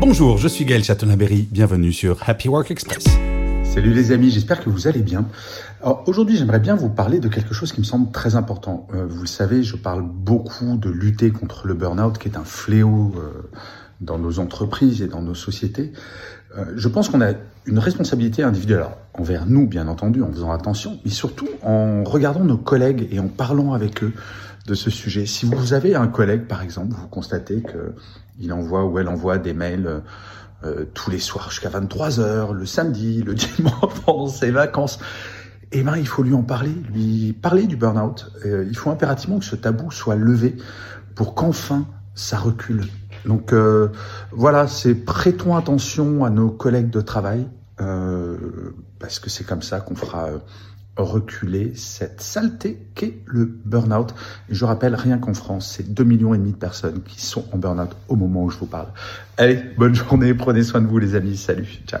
Bonjour, je suis Gaël Chatonaberry, bienvenue sur Happy Work Express. Salut les amis, j'espère que vous allez bien. aujourd'hui, j'aimerais bien vous parler de quelque chose qui me semble très important. Euh, vous le savez, je parle beaucoup de lutter contre le burn-out, qui est un fléau euh, dans nos entreprises et dans nos sociétés. Euh, je pense qu'on a une responsabilité individuelle envers nous, bien entendu, en faisant attention, mais surtout en regardant nos collègues et en parlant avec eux de ce sujet. Si vous avez un collègue, par exemple, vous constatez que il envoie ou elle envoie des mails euh, euh, tous les soirs jusqu'à 23 heures, le samedi, le dimanche, pendant ses vacances, eh ben, il faut lui en parler, lui parler du burn-out. Il faut impérativement que ce tabou soit levé pour qu'enfin ça recule. Donc voilà, c'est prêtons attention à nos collègues de travail, parce que c'est comme ça qu'on fera reculer cette saleté qu'est le burn-out. Et je rappelle, rien qu'en France, c'est 2 millions et demi de personnes qui sont en burn-out au moment où je vous parle. Allez, bonne journée, prenez soin de vous les amis, salut, ciao.